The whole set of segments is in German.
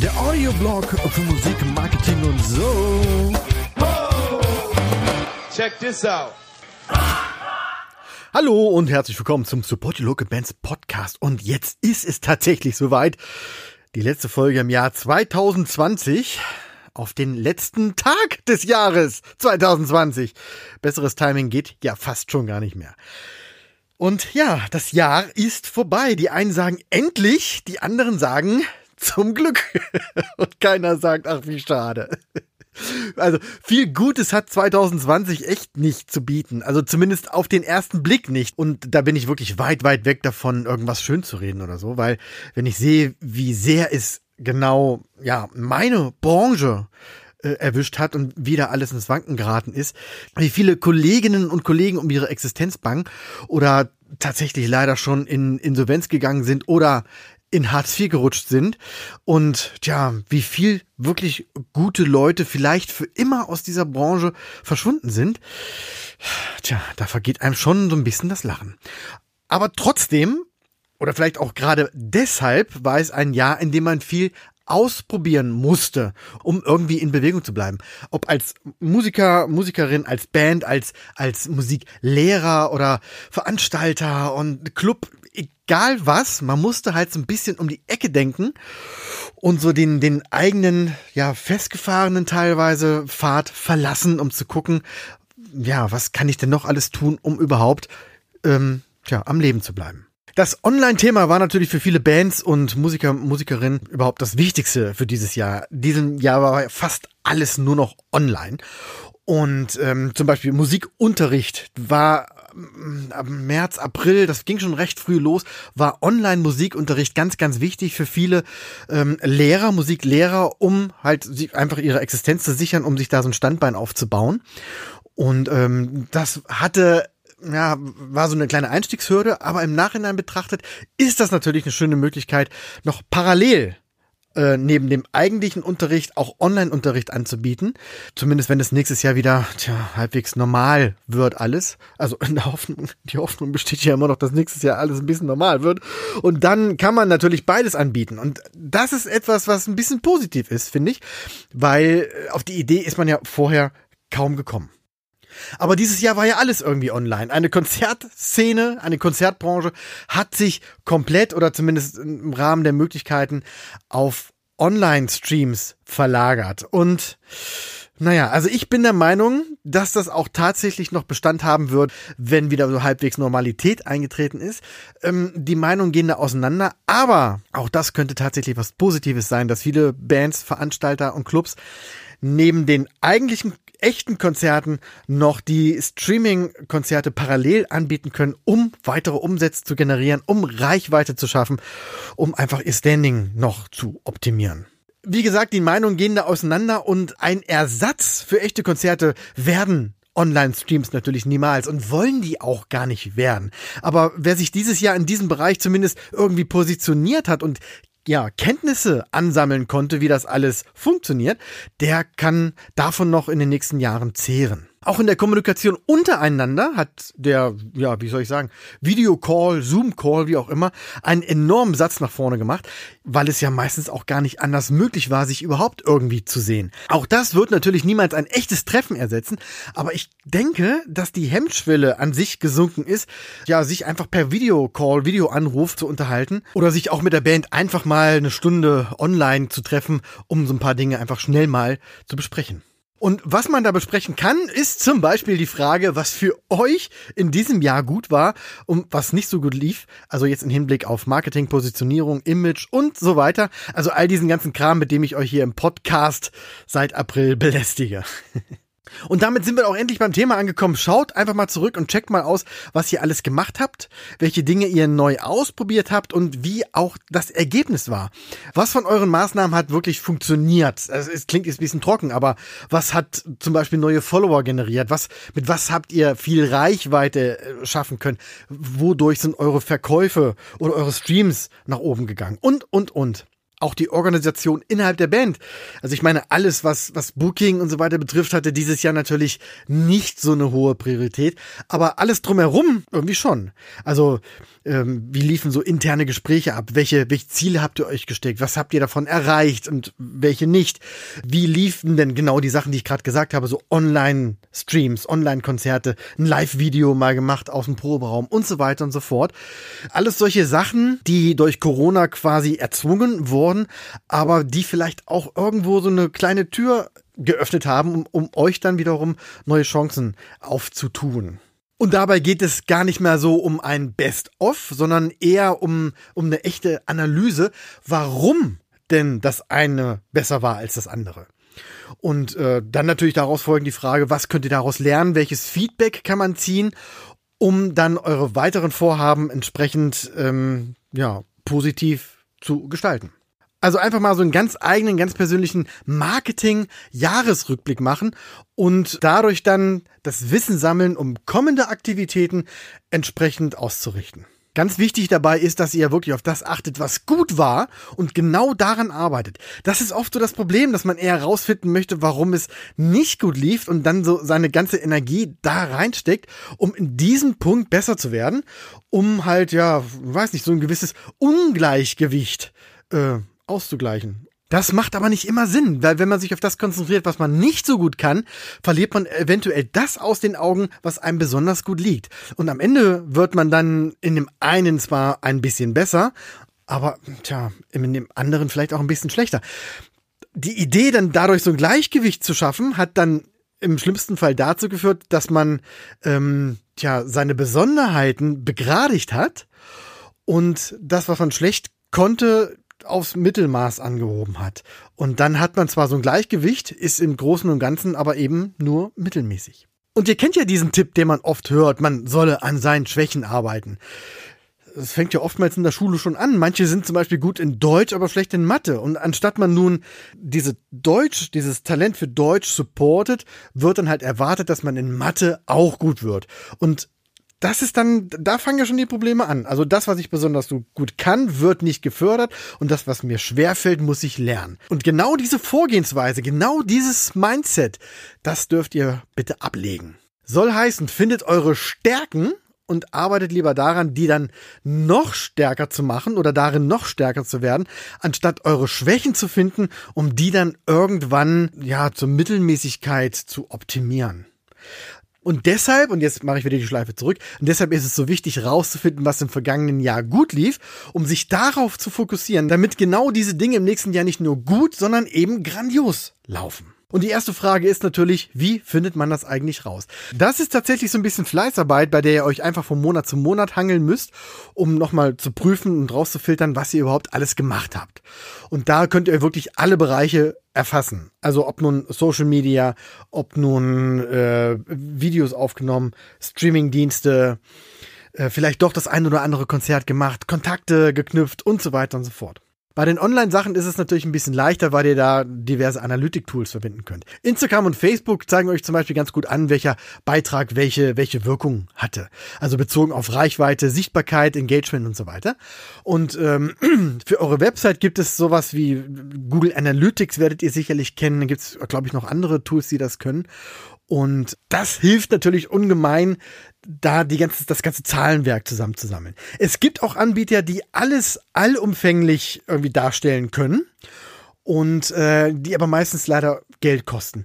Der Audioblog für Musik, Marketing und so. Check this out. Hallo und herzlich willkommen zum Support Your Local Bands Podcast. Und jetzt ist es tatsächlich soweit. Die letzte Folge im Jahr 2020. Auf den letzten Tag des Jahres 2020. Besseres Timing geht ja fast schon gar nicht mehr. Und ja, das Jahr ist vorbei. Die einen sagen endlich, die anderen sagen zum Glück. Und keiner sagt, ach wie schade. Also viel Gutes hat 2020 echt nicht zu bieten. Also zumindest auf den ersten Blick nicht. Und da bin ich wirklich weit, weit weg davon, irgendwas schön zu reden oder so. Weil wenn ich sehe, wie sehr es genau, ja, meine Branche äh, erwischt hat und wieder alles ins Wanken geraten ist, wie viele Kolleginnen und Kollegen um ihre Existenz bangen oder tatsächlich leider schon in Insolvenz gegangen sind oder in Hartz IV gerutscht sind und tja, wie viel wirklich gute Leute vielleicht für immer aus dieser Branche verschwunden sind. Tja, da vergeht einem schon so ein bisschen das Lachen. Aber trotzdem, oder vielleicht auch gerade deshalb, war es ein Jahr, in dem man viel ausprobieren musste, um irgendwie in Bewegung zu bleiben. Ob als Musiker, Musikerin, als Band, als, als Musiklehrer oder Veranstalter und Club, egal was, man musste halt so ein bisschen um die Ecke denken und so den, den eigenen, ja, festgefahrenen teilweise Pfad verlassen, um zu gucken, ja, was kann ich denn noch alles tun, um überhaupt, ähm, ja, am Leben zu bleiben. Das Online-Thema war natürlich für viele Bands und Musiker, Musikerinnen überhaupt das Wichtigste für dieses Jahr. Diesen Jahr war fast alles nur noch online. Und ähm, zum Beispiel Musikunterricht war ab März, April, das ging schon recht früh los, war Online-Musikunterricht ganz, ganz wichtig für viele ähm, Lehrer, Musiklehrer, um halt einfach ihre Existenz zu sichern, um sich da so ein Standbein aufzubauen. Und ähm, das hatte ja, war so eine kleine Einstiegshürde, aber im Nachhinein betrachtet ist das natürlich eine schöne Möglichkeit, noch parallel äh, neben dem eigentlichen Unterricht auch Online-Unterricht anzubieten. Zumindest wenn es nächstes Jahr wieder tja, halbwegs normal wird alles. Also in der Hoffnung, die Hoffnung besteht ja immer noch, dass nächstes Jahr alles ein bisschen normal wird. Und dann kann man natürlich beides anbieten. Und das ist etwas, was ein bisschen positiv ist, finde ich, weil äh, auf die Idee ist man ja vorher kaum gekommen. Aber dieses Jahr war ja alles irgendwie online. Eine Konzertszene, eine Konzertbranche hat sich komplett oder zumindest im Rahmen der Möglichkeiten auf Online-Streams verlagert. Und naja, also ich bin der Meinung, dass das auch tatsächlich noch Bestand haben wird, wenn wieder so halbwegs Normalität eingetreten ist. Ähm, die Meinungen gehen da auseinander, aber auch das könnte tatsächlich was Positives sein, dass viele Bands, Veranstalter und Clubs neben den eigentlichen echten Konzerten noch die Streaming-Konzerte parallel anbieten können, um weitere Umsätze zu generieren, um Reichweite zu schaffen, um einfach ihr Standing noch zu optimieren. Wie gesagt, die Meinungen gehen da auseinander und ein Ersatz für echte Konzerte werden Online-Streams natürlich niemals und wollen die auch gar nicht werden. Aber wer sich dieses Jahr in diesem Bereich zumindest irgendwie positioniert hat und ja, Kenntnisse ansammeln konnte, wie das alles funktioniert, der kann davon noch in den nächsten Jahren zehren. Auch in der Kommunikation untereinander hat der, ja, wie soll ich sagen, Videocall, Zoom-Call, wie auch immer, einen enormen Satz nach vorne gemacht, weil es ja meistens auch gar nicht anders möglich war, sich überhaupt irgendwie zu sehen. Auch das wird natürlich niemals ein echtes Treffen ersetzen, aber ich denke, dass die Hemmschwelle an sich gesunken ist, ja, sich einfach per Videocall, Videoanruf zu unterhalten oder sich auch mit der Band einfach mal eine Stunde online zu treffen, um so ein paar Dinge einfach schnell mal zu besprechen. Und was man da besprechen kann, ist zum Beispiel die Frage, was für euch in diesem Jahr gut war und was nicht so gut lief. Also jetzt im Hinblick auf Marketing, Positionierung, Image und so weiter. Also all diesen ganzen Kram, mit dem ich euch hier im Podcast seit April belästige. Und damit sind wir auch endlich beim Thema angekommen. Schaut einfach mal zurück und checkt mal aus, was ihr alles gemacht habt, welche Dinge ihr neu ausprobiert habt und wie auch das Ergebnis war. Was von euren Maßnahmen hat wirklich funktioniert? Also es klingt jetzt ein bisschen trocken, aber was hat zum Beispiel neue Follower generiert? Was, mit was habt ihr viel Reichweite äh, schaffen können? Wodurch sind eure Verkäufe oder eure Streams nach oben gegangen? Und, und, und. Auch die Organisation innerhalb der Band. Also ich meine, alles, was, was Booking und so weiter betrifft, hatte dieses Jahr natürlich nicht so eine hohe Priorität. Aber alles drumherum irgendwie schon. Also ähm, wie liefen so interne Gespräche ab? Welche, welche Ziele habt ihr euch gesteckt? Was habt ihr davon erreicht und welche nicht? Wie liefen denn genau die Sachen, die ich gerade gesagt habe, so Online-Streams, Online-Konzerte, ein Live-Video mal gemacht aus dem Proberaum und so weiter und so fort. Alles solche Sachen, die durch Corona quasi erzwungen wurden, aber die vielleicht auch irgendwo so eine kleine Tür geöffnet haben, um, um euch dann wiederum neue Chancen aufzutun. Und dabei geht es gar nicht mehr so um ein Best-of, sondern eher um, um eine echte Analyse, warum denn das eine besser war als das andere. Und äh, dann natürlich daraus folgen die Frage, was könnt ihr daraus lernen, welches Feedback kann man ziehen, um dann eure weiteren Vorhaben entsprechend ähm, ja, positiv zu gestalten. Also einfach mal so einen ganz eigenen, ganz persönlichen Marketing-Jahresrückblick machen und dadurch dann das Wissen sammeln, um kommende Aktivitäten entsprechend auszurichten. Ganz wichtig dabei ist, dass ihr wirklich auf das achtet, was gut war und genau daran arbeitet. Das ist oft so das Problem, dass man eher herausfinden möchte, warum es nicht gut lief und dann so seine ganze Energie da reinsteckt, um in diesem Punkt besser zu werden, um halt, ja, weiß nicht, so ein gewisses Ungleichgewicht äh, auszugleichen. Das macht aber nicht immer Sinn, weil wenn man sich auf das konzentriert, was man nicht so gut kann, verliert man eventuell das aus den Augen, was einem besonders gut liegt. Und am Ende wird man dann in dem einen zwar ein bisschen besser, aber tja, in dem anderen vielleicht auch ein bisschen schlechter. Die Idee, dann dadurch so ein Gleichgewicht zu schaffen, hat dann im schlimmsten Fall dazu geführt, dass man ähm, tja, seine Besonderheiten begradigt hat und das, was man schlecht konnte, aufs Mittelmaß angehoben hat. Und dann hat man zwar so ein Gleichgewicht, ist im Großen und Ganzen aber eben nur mittelmäßig. Und ihr kennt ja diesen Tipp, den man oft hört, man solle an seinen Schwächen arbeiten. Das fängt ja oftmals in der Schule schon an. Manche sind zum Beispiel gut in Deutsch, aber schlecht in Mathe. Und anstatt man nun diese Deutsch, dieses Talent für Deutsch supportet, wird dann halt erwartet, dass man in Mathe auch gut wird. Und das ist dann, da fangen ja schon die Probleme an. Also das, was ich besonders gut kann, wird nicht gefördert und das, was mir schwerfällt, muss ich lernen. Und genau diese Vorgehensweise, genau dieses Mindset, das dürft ihr bitte ablegen. Soll heißen, findet eure Stärken und arbeitet lieber daran, die dann noch stärker zu machen oder darin noch stärker zu werden, anstatt eure Schwächen zu finden, um die dann irgendwann ja zur Mittelmäßigkeit zu optimieren. Und deshalb, und jetzt mache ich wieder die Schleife zurück, und deshalb ist es so wichtig, rauszufinden, was im vergangenen Jahr gut lief, um sich darauf zu fokussieren, damit genau diese Dinge im nächsten Jahr nicht nur gut, sondern eben grandios laufen. Und die erste Frage ist natürlich, wie findet man das eigentlich raus? Das ist tatsächlich so ein bisschen Fleißarbeit, bei der ihr euch einfach von Monat zu Monat hangeln müsst, um nochmal zu prüfen und rauszufiltern, was ihr überhaupt alles gemacht habt. Und da könnt ihr wirklich alle Bereiche erfassen. Also ob nun Social Media, ob nun äh, Videos aufgenommen, Streamingdienste, äh, vielleicht doch das ein oder andere Konzert gemacht, Kontakte geknüpft und so weiter und so fort. Bei den Online-Sachen ist es natürlich ein bisschen leichter, weil ihr da diverse Analytik-Tools verwenden könnt. Instagram und Facebook zeigen euch zum Beispiel ganz gut an, welcher Beitrag welche, welche Wirkung hatte. Also bezogen auf Reichweite, Sichtbarkeit, Engagement und so weiter. Und ähm, für eure Website gibt es sowas wie Google Analytics, werdet ihr sicherlich kennen. Da gibt es, glaube ich, noch andere Tools, die das können. Und das hilft natürlich ungemein, da die ganze, das ganze Zahlenwerk zusammenzusammeln. Es gibt auch Anbieter, die alles allumfänglich irgendwie darstellen können und äh, die aber meistens leider Geld kosten.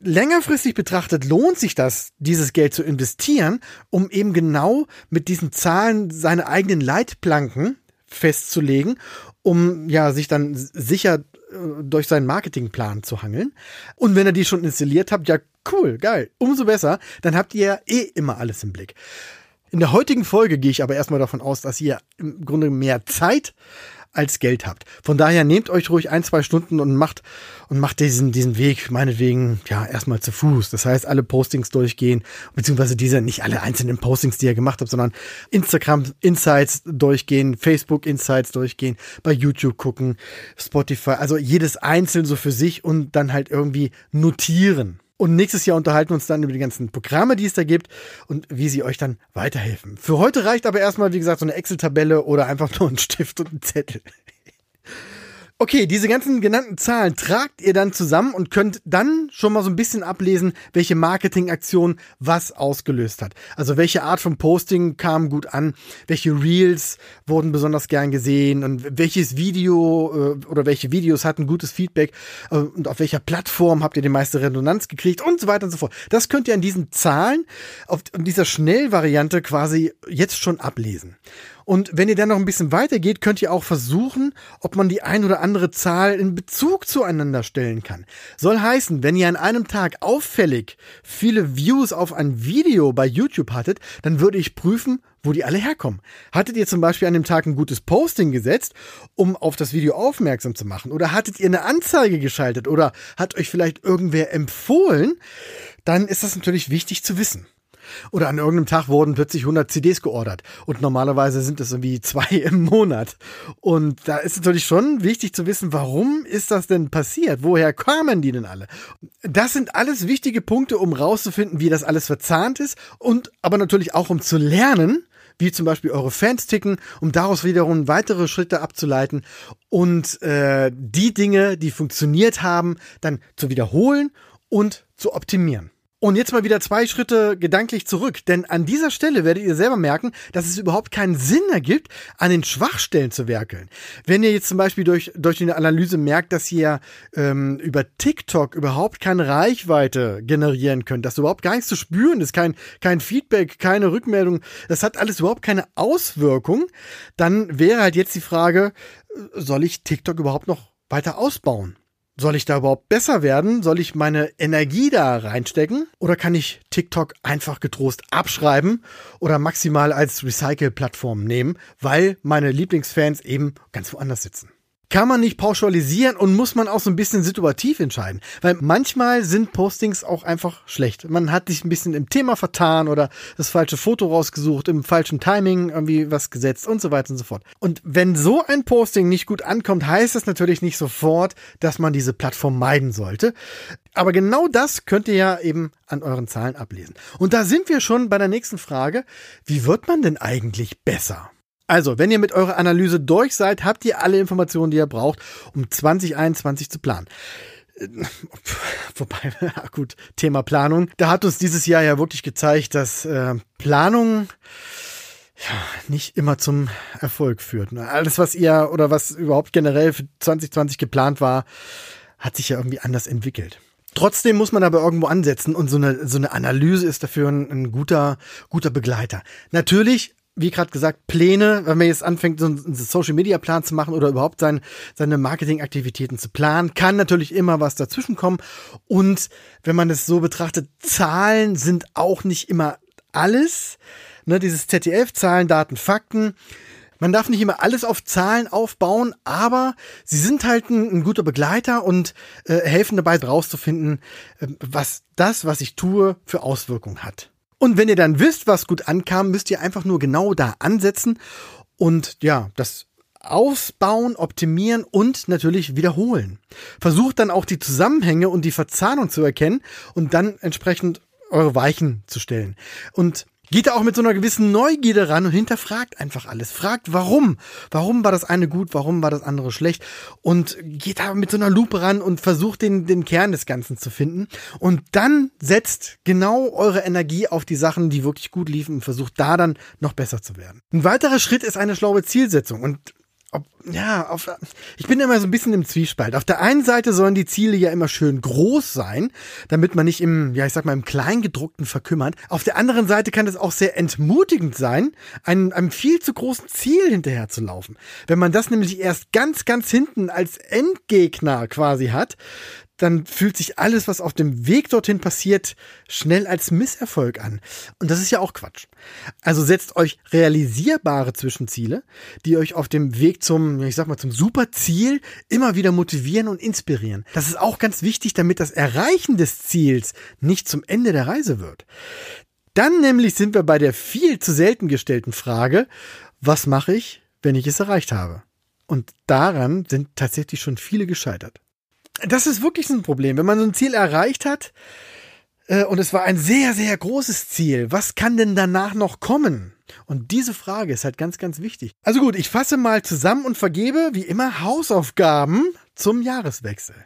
Längerfristig betrachtet lohnt sich das, dieses Geld zu investieren, um eben genau mit diesen Zahlen seine eigenen Leitplanken festzulegen, um ja sich dann sicher äh, durch seinen Marketingplan zu hangeln. Und wenn ihr die schon installiert habt, ja cool, geil, umso besser, dann habt ihr eh immer alles im Blick. In der heutigen Folge gehe ich aber erstmal davon aus, dass ihr im Grunde mehr Zeit als Geld habt. Von daher nehmt euch ruhig ein, zwei Stunden und macht und macht diesen, diesen Weg meinetwegen ja erstmal zu Fuß. Das heißt, alle Postings durchgehen, beziehungsweise diese, nicht alle einzelnen Postings, die ihr gemacht habt, sondern Instagram Insights durchgehen, Facebook Insights durchgehen, bei YouTube gucken, Spotify, also jedes einzeln so für sich und dann halt irgendwie notieren. Und nächstes Jahr unterhalten wir uns dann über die ganzen Programme, die es da gibt und wie sie euch dann weiterhelfen. Für heute reicht aber erstmal, wie gesagt, so eine Excel-Tabelle oder einfach nur ein Stift und ein Zettel. Okay, diese ganzen genannten Zahlen tragt ihr dann zusammen und könnt dann schon mal so ein bisschen ablesen, welche Marketingaktion was ausgelöst hat. Also welche Art von Posting kam gut an, welche Reels wurden besonders gern gesehen und welches Video äh, oder welche Videos hatten gutes Feedback äh, und auf welcher Plattform habt ihr die meiste Redundanz gekriegt und so weiter und so fort. Das könnt ihr an diesen Zahlen auf dieser Schnellvariante quasi jetzt schon ablesen. Und wenn ihr dann noch ein bisschen weiter geht, könnt ihr auch versuchen, ob man die ein oder andere Zahl in Bezug zueinander stellen kann. Soll heißen, wenn ihr an einem Tag auffällig viele Views auf ein Video bei YouTube hattet, dann würde ich prüfen, wo die alle herkommen. Hattet ihr zum Beispiel an dem Tag ein gutes Posting gesetzt, um auf das Video aufmerksam zu machen? Oder hattet ihr eine Anzeige geschaltet? Oder hat euch vielleicht irgendwer empfohlen? Dann ist das natürlich wichtig zu wissen. Oder an irgendeinem Tag wurden plötzlich 100 CDs geordert. Und normalerweise sind es irgendwie zwei im Monat. Und da ist natürlich schon wichtig zu wissen, warum ist das denn passiert? Woher kamen die denn alle? Das sind alles wichtige Punkte, um rauszufinden, wie das alles verzahnt ist. Und aber natürlich auch, um zu lernen, wie zum Beispiel eure Fans ticken, um daraus wiederum weitere Schritte abzuleiten und äh, die Dinge, die funktioniert haben, dann zu wiederholen und zu optimieren. Und jetzt mal wieder zwei Schritte gedanklich zurück, denn an dieser Stelle werdet ihr selber merken, dass es überhaupt keinen Sinn ergibt, an den Schwachstellen zu werkeln. Wenn ihr jetzt zum Beispiel durch, durch eine Analyse merkt, dass ihr ähm, über TikTok überhaupt keine Reichweite generieren könnt, dass überhaupt gar nichts zu spüren ist, kein, kein Feedback, keine Rückmeldung, das hat alles überhaupt keine Auswirkung, dann wäre halt jetzt die Frage, äh, soll ich TikTok überhaupt noch weiter ausbauen? Soll ich da überhaupt besser werden? Soll ich meine Energie da reinstecken? Oder kann ich TikTok einfach getrost abschreiben oder maximal als Recycle-Plattform nehmen, weil meine Lieblingsfans eben ganz woanders sitzen? Kann man nicht pauschalisieren und muss man auch so ein bisschen situativ entscheiden. Weil manchmal sind Postings auch einfach schlecht. Man hat sich ein bisschen im Thema vertan oder das falsche Foto rausgesucht, im falschen Timing irgendwie was gesetzt und so weiter und so fort. Und wenn so ein Posting nicht gut ankommt, heißt das natürlich nicht sofort, dass man diese Plattform meiden sollte. Aber genau das könnt ihr ja eben an euren Zahlen ablesen. Und da sind wir schon bei der nächsten Frage. Wie wird man denn eigentlich besser? Also, wenn ihr mit eurer Analyse durch seid, habt ihr alle Informationen, die ihr braucht, um 2021 zu planen. Äh, wobei, gut, Thema Planung. Da hat uns dieses Jahr ja wirklich gezeigt, dass äh, Planung ja, nicht immer zum Erfolg führt. Ne? Alles, was ihr oder was überhaupt generell für 2020 geplant war, hat sich ja irgendwie anders entwickelt. Trotzdem muss man aber irgendwo ansetzen und so eine, so eine Analyse ist dafür ein, ein guter, guter Begleiter. Natürlich wie gerade gesagt, Pläne, wenn man jetzt anfängt, so einen Social-Media-Plan zu machen oder überhaupt sein, seine Marketingaktivitäten zu planen, kann natürlich immer was dazwischen kommen. Und wenn man es so betrachtet, Zahlen sind auch nicht immer alles. Ne, dieses ZDF, Zahlen, Daten, Fakten. Man darf nicht immer alles auf Zahlen aufbauen, aber sie sind halt ein, ein guter Begleiter und äh, helfen dabei rauszufinden, äh, was das, was ich tue, für Auswirkungen hat. Und wenn ihr dann wisst, was gut ankam, müsst ihr einfach nur genau da ansetzen und ja, das ausbauen, optimieren und natürlich wiederholen. Versucht dann auch die Zusammenhänge und die Verzahnung zu erkennen und dann entsprechend eure Weichen zu stellen. Und Geht da auch mit so einer gewissen Neugierde ran und hinterfragt einfach alles. Fragt, warum? Warum war das eine gut? Warum war das andere schlecht? Und geht da mit so einer Lupe ran und versucht den, den Kern des Ganzen zu finden. Und dann setzt genau eure Energie auf die Sachen, die wirklich gut liefen und versucht da dann noch besser zu werden. Ein weiterer Schritt ist eine schlaue Zielsetzung. Und ob, ja, auf, ich bin immer so ein bisschen im Zwiespalt. Auf der einen Seite sollen die Ziele ja immer schön groß sein, damit man nicht im, ja, ich sag mal, im Kleingedruckten verkümmert. Auf der anderen Seite kann es auch sehr entmutigend sein, einem, einem viel zu großen Ziel hinterher zu laufen. Wenn man das nämlich erst ganz, ganz hinten als Endgegner quasi hat, dann fühlt sich alles, was auf dem Weg dorthin passiert, schnell als Misserfolg an. Und das ist ja auch Quatsch. Also setzt euch realisierbare Zwischenziele, die euch auf dem Weg zum, ich sag mal, zum Superziel immer wieder motivieren und inspirieren. Das ist auch ganz wichtig, damit das Erreichen des Ziels nicht zum Ende der Reise wird. Dann nämlich sind wir bei der viel zu selten gestellten Frage, was mache ich, wenn ich es erreicht habe? Und daran sind tatsächlich schon viele gescheitert das ist wirklich ein Problem. Wenn man so ein Ziel erreicht hat, äh, und es war ein sehr, sehr großes Ziel, was kann denn danach noch kommen? Und diese Frage ist halt ganz, ganz wichtig. Also gut, ich fasse mal zusammen und vergebe, wie immer, Hausaufgaben zum Jahreswechsel.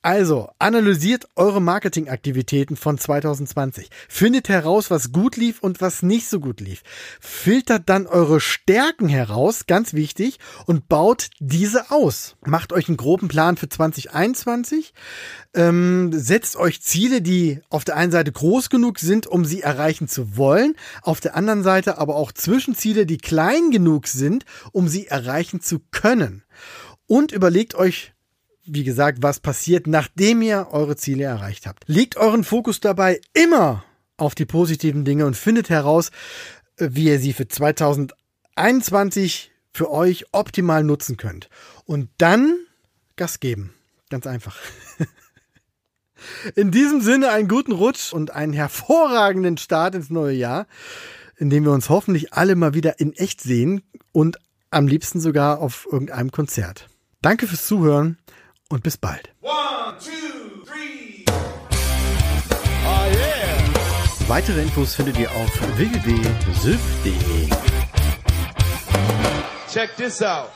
Also, analysiert eure Marketingaktivitäten von 2020. Findet heraus, was gut lief und was nicht so gut lief. Filtert dann eure Stärken heraus, ganz wichtig, und baut diese aus. Macht euch einen groben Plan für 2021. Ähm, setzt euch Ziele, die auf der einen Seite groß genug sind, um sie erreichen zu wollen. Auf der anderen Seite aber auch Zwischenziele, die klein genug sind, um sie erreichen zu können. Und überlegt euch wie gesagt, was passiert, nachdem ihr eure Ziele erreicht habt. Legt euren Fokus dabei immer auf die positiven Dinge und findet heraus, wie ihr sie für 2021 für euch optimal nutzen könnt. Und dann Gas geben. Ganz einfach. In diesem Sinne einen guten Rutsch und einen hervorragenden Start ins neue Jahr, in dem wir uns hoffentlich alle mal wieder in echt sehen und am liebsten sogar auf irgendeinem Konzert. Danke fürs Zuhören und bis bald. One, two, three. Oh yeah. Weitere Infos findet ihr auf www.sylph.de. Check this out.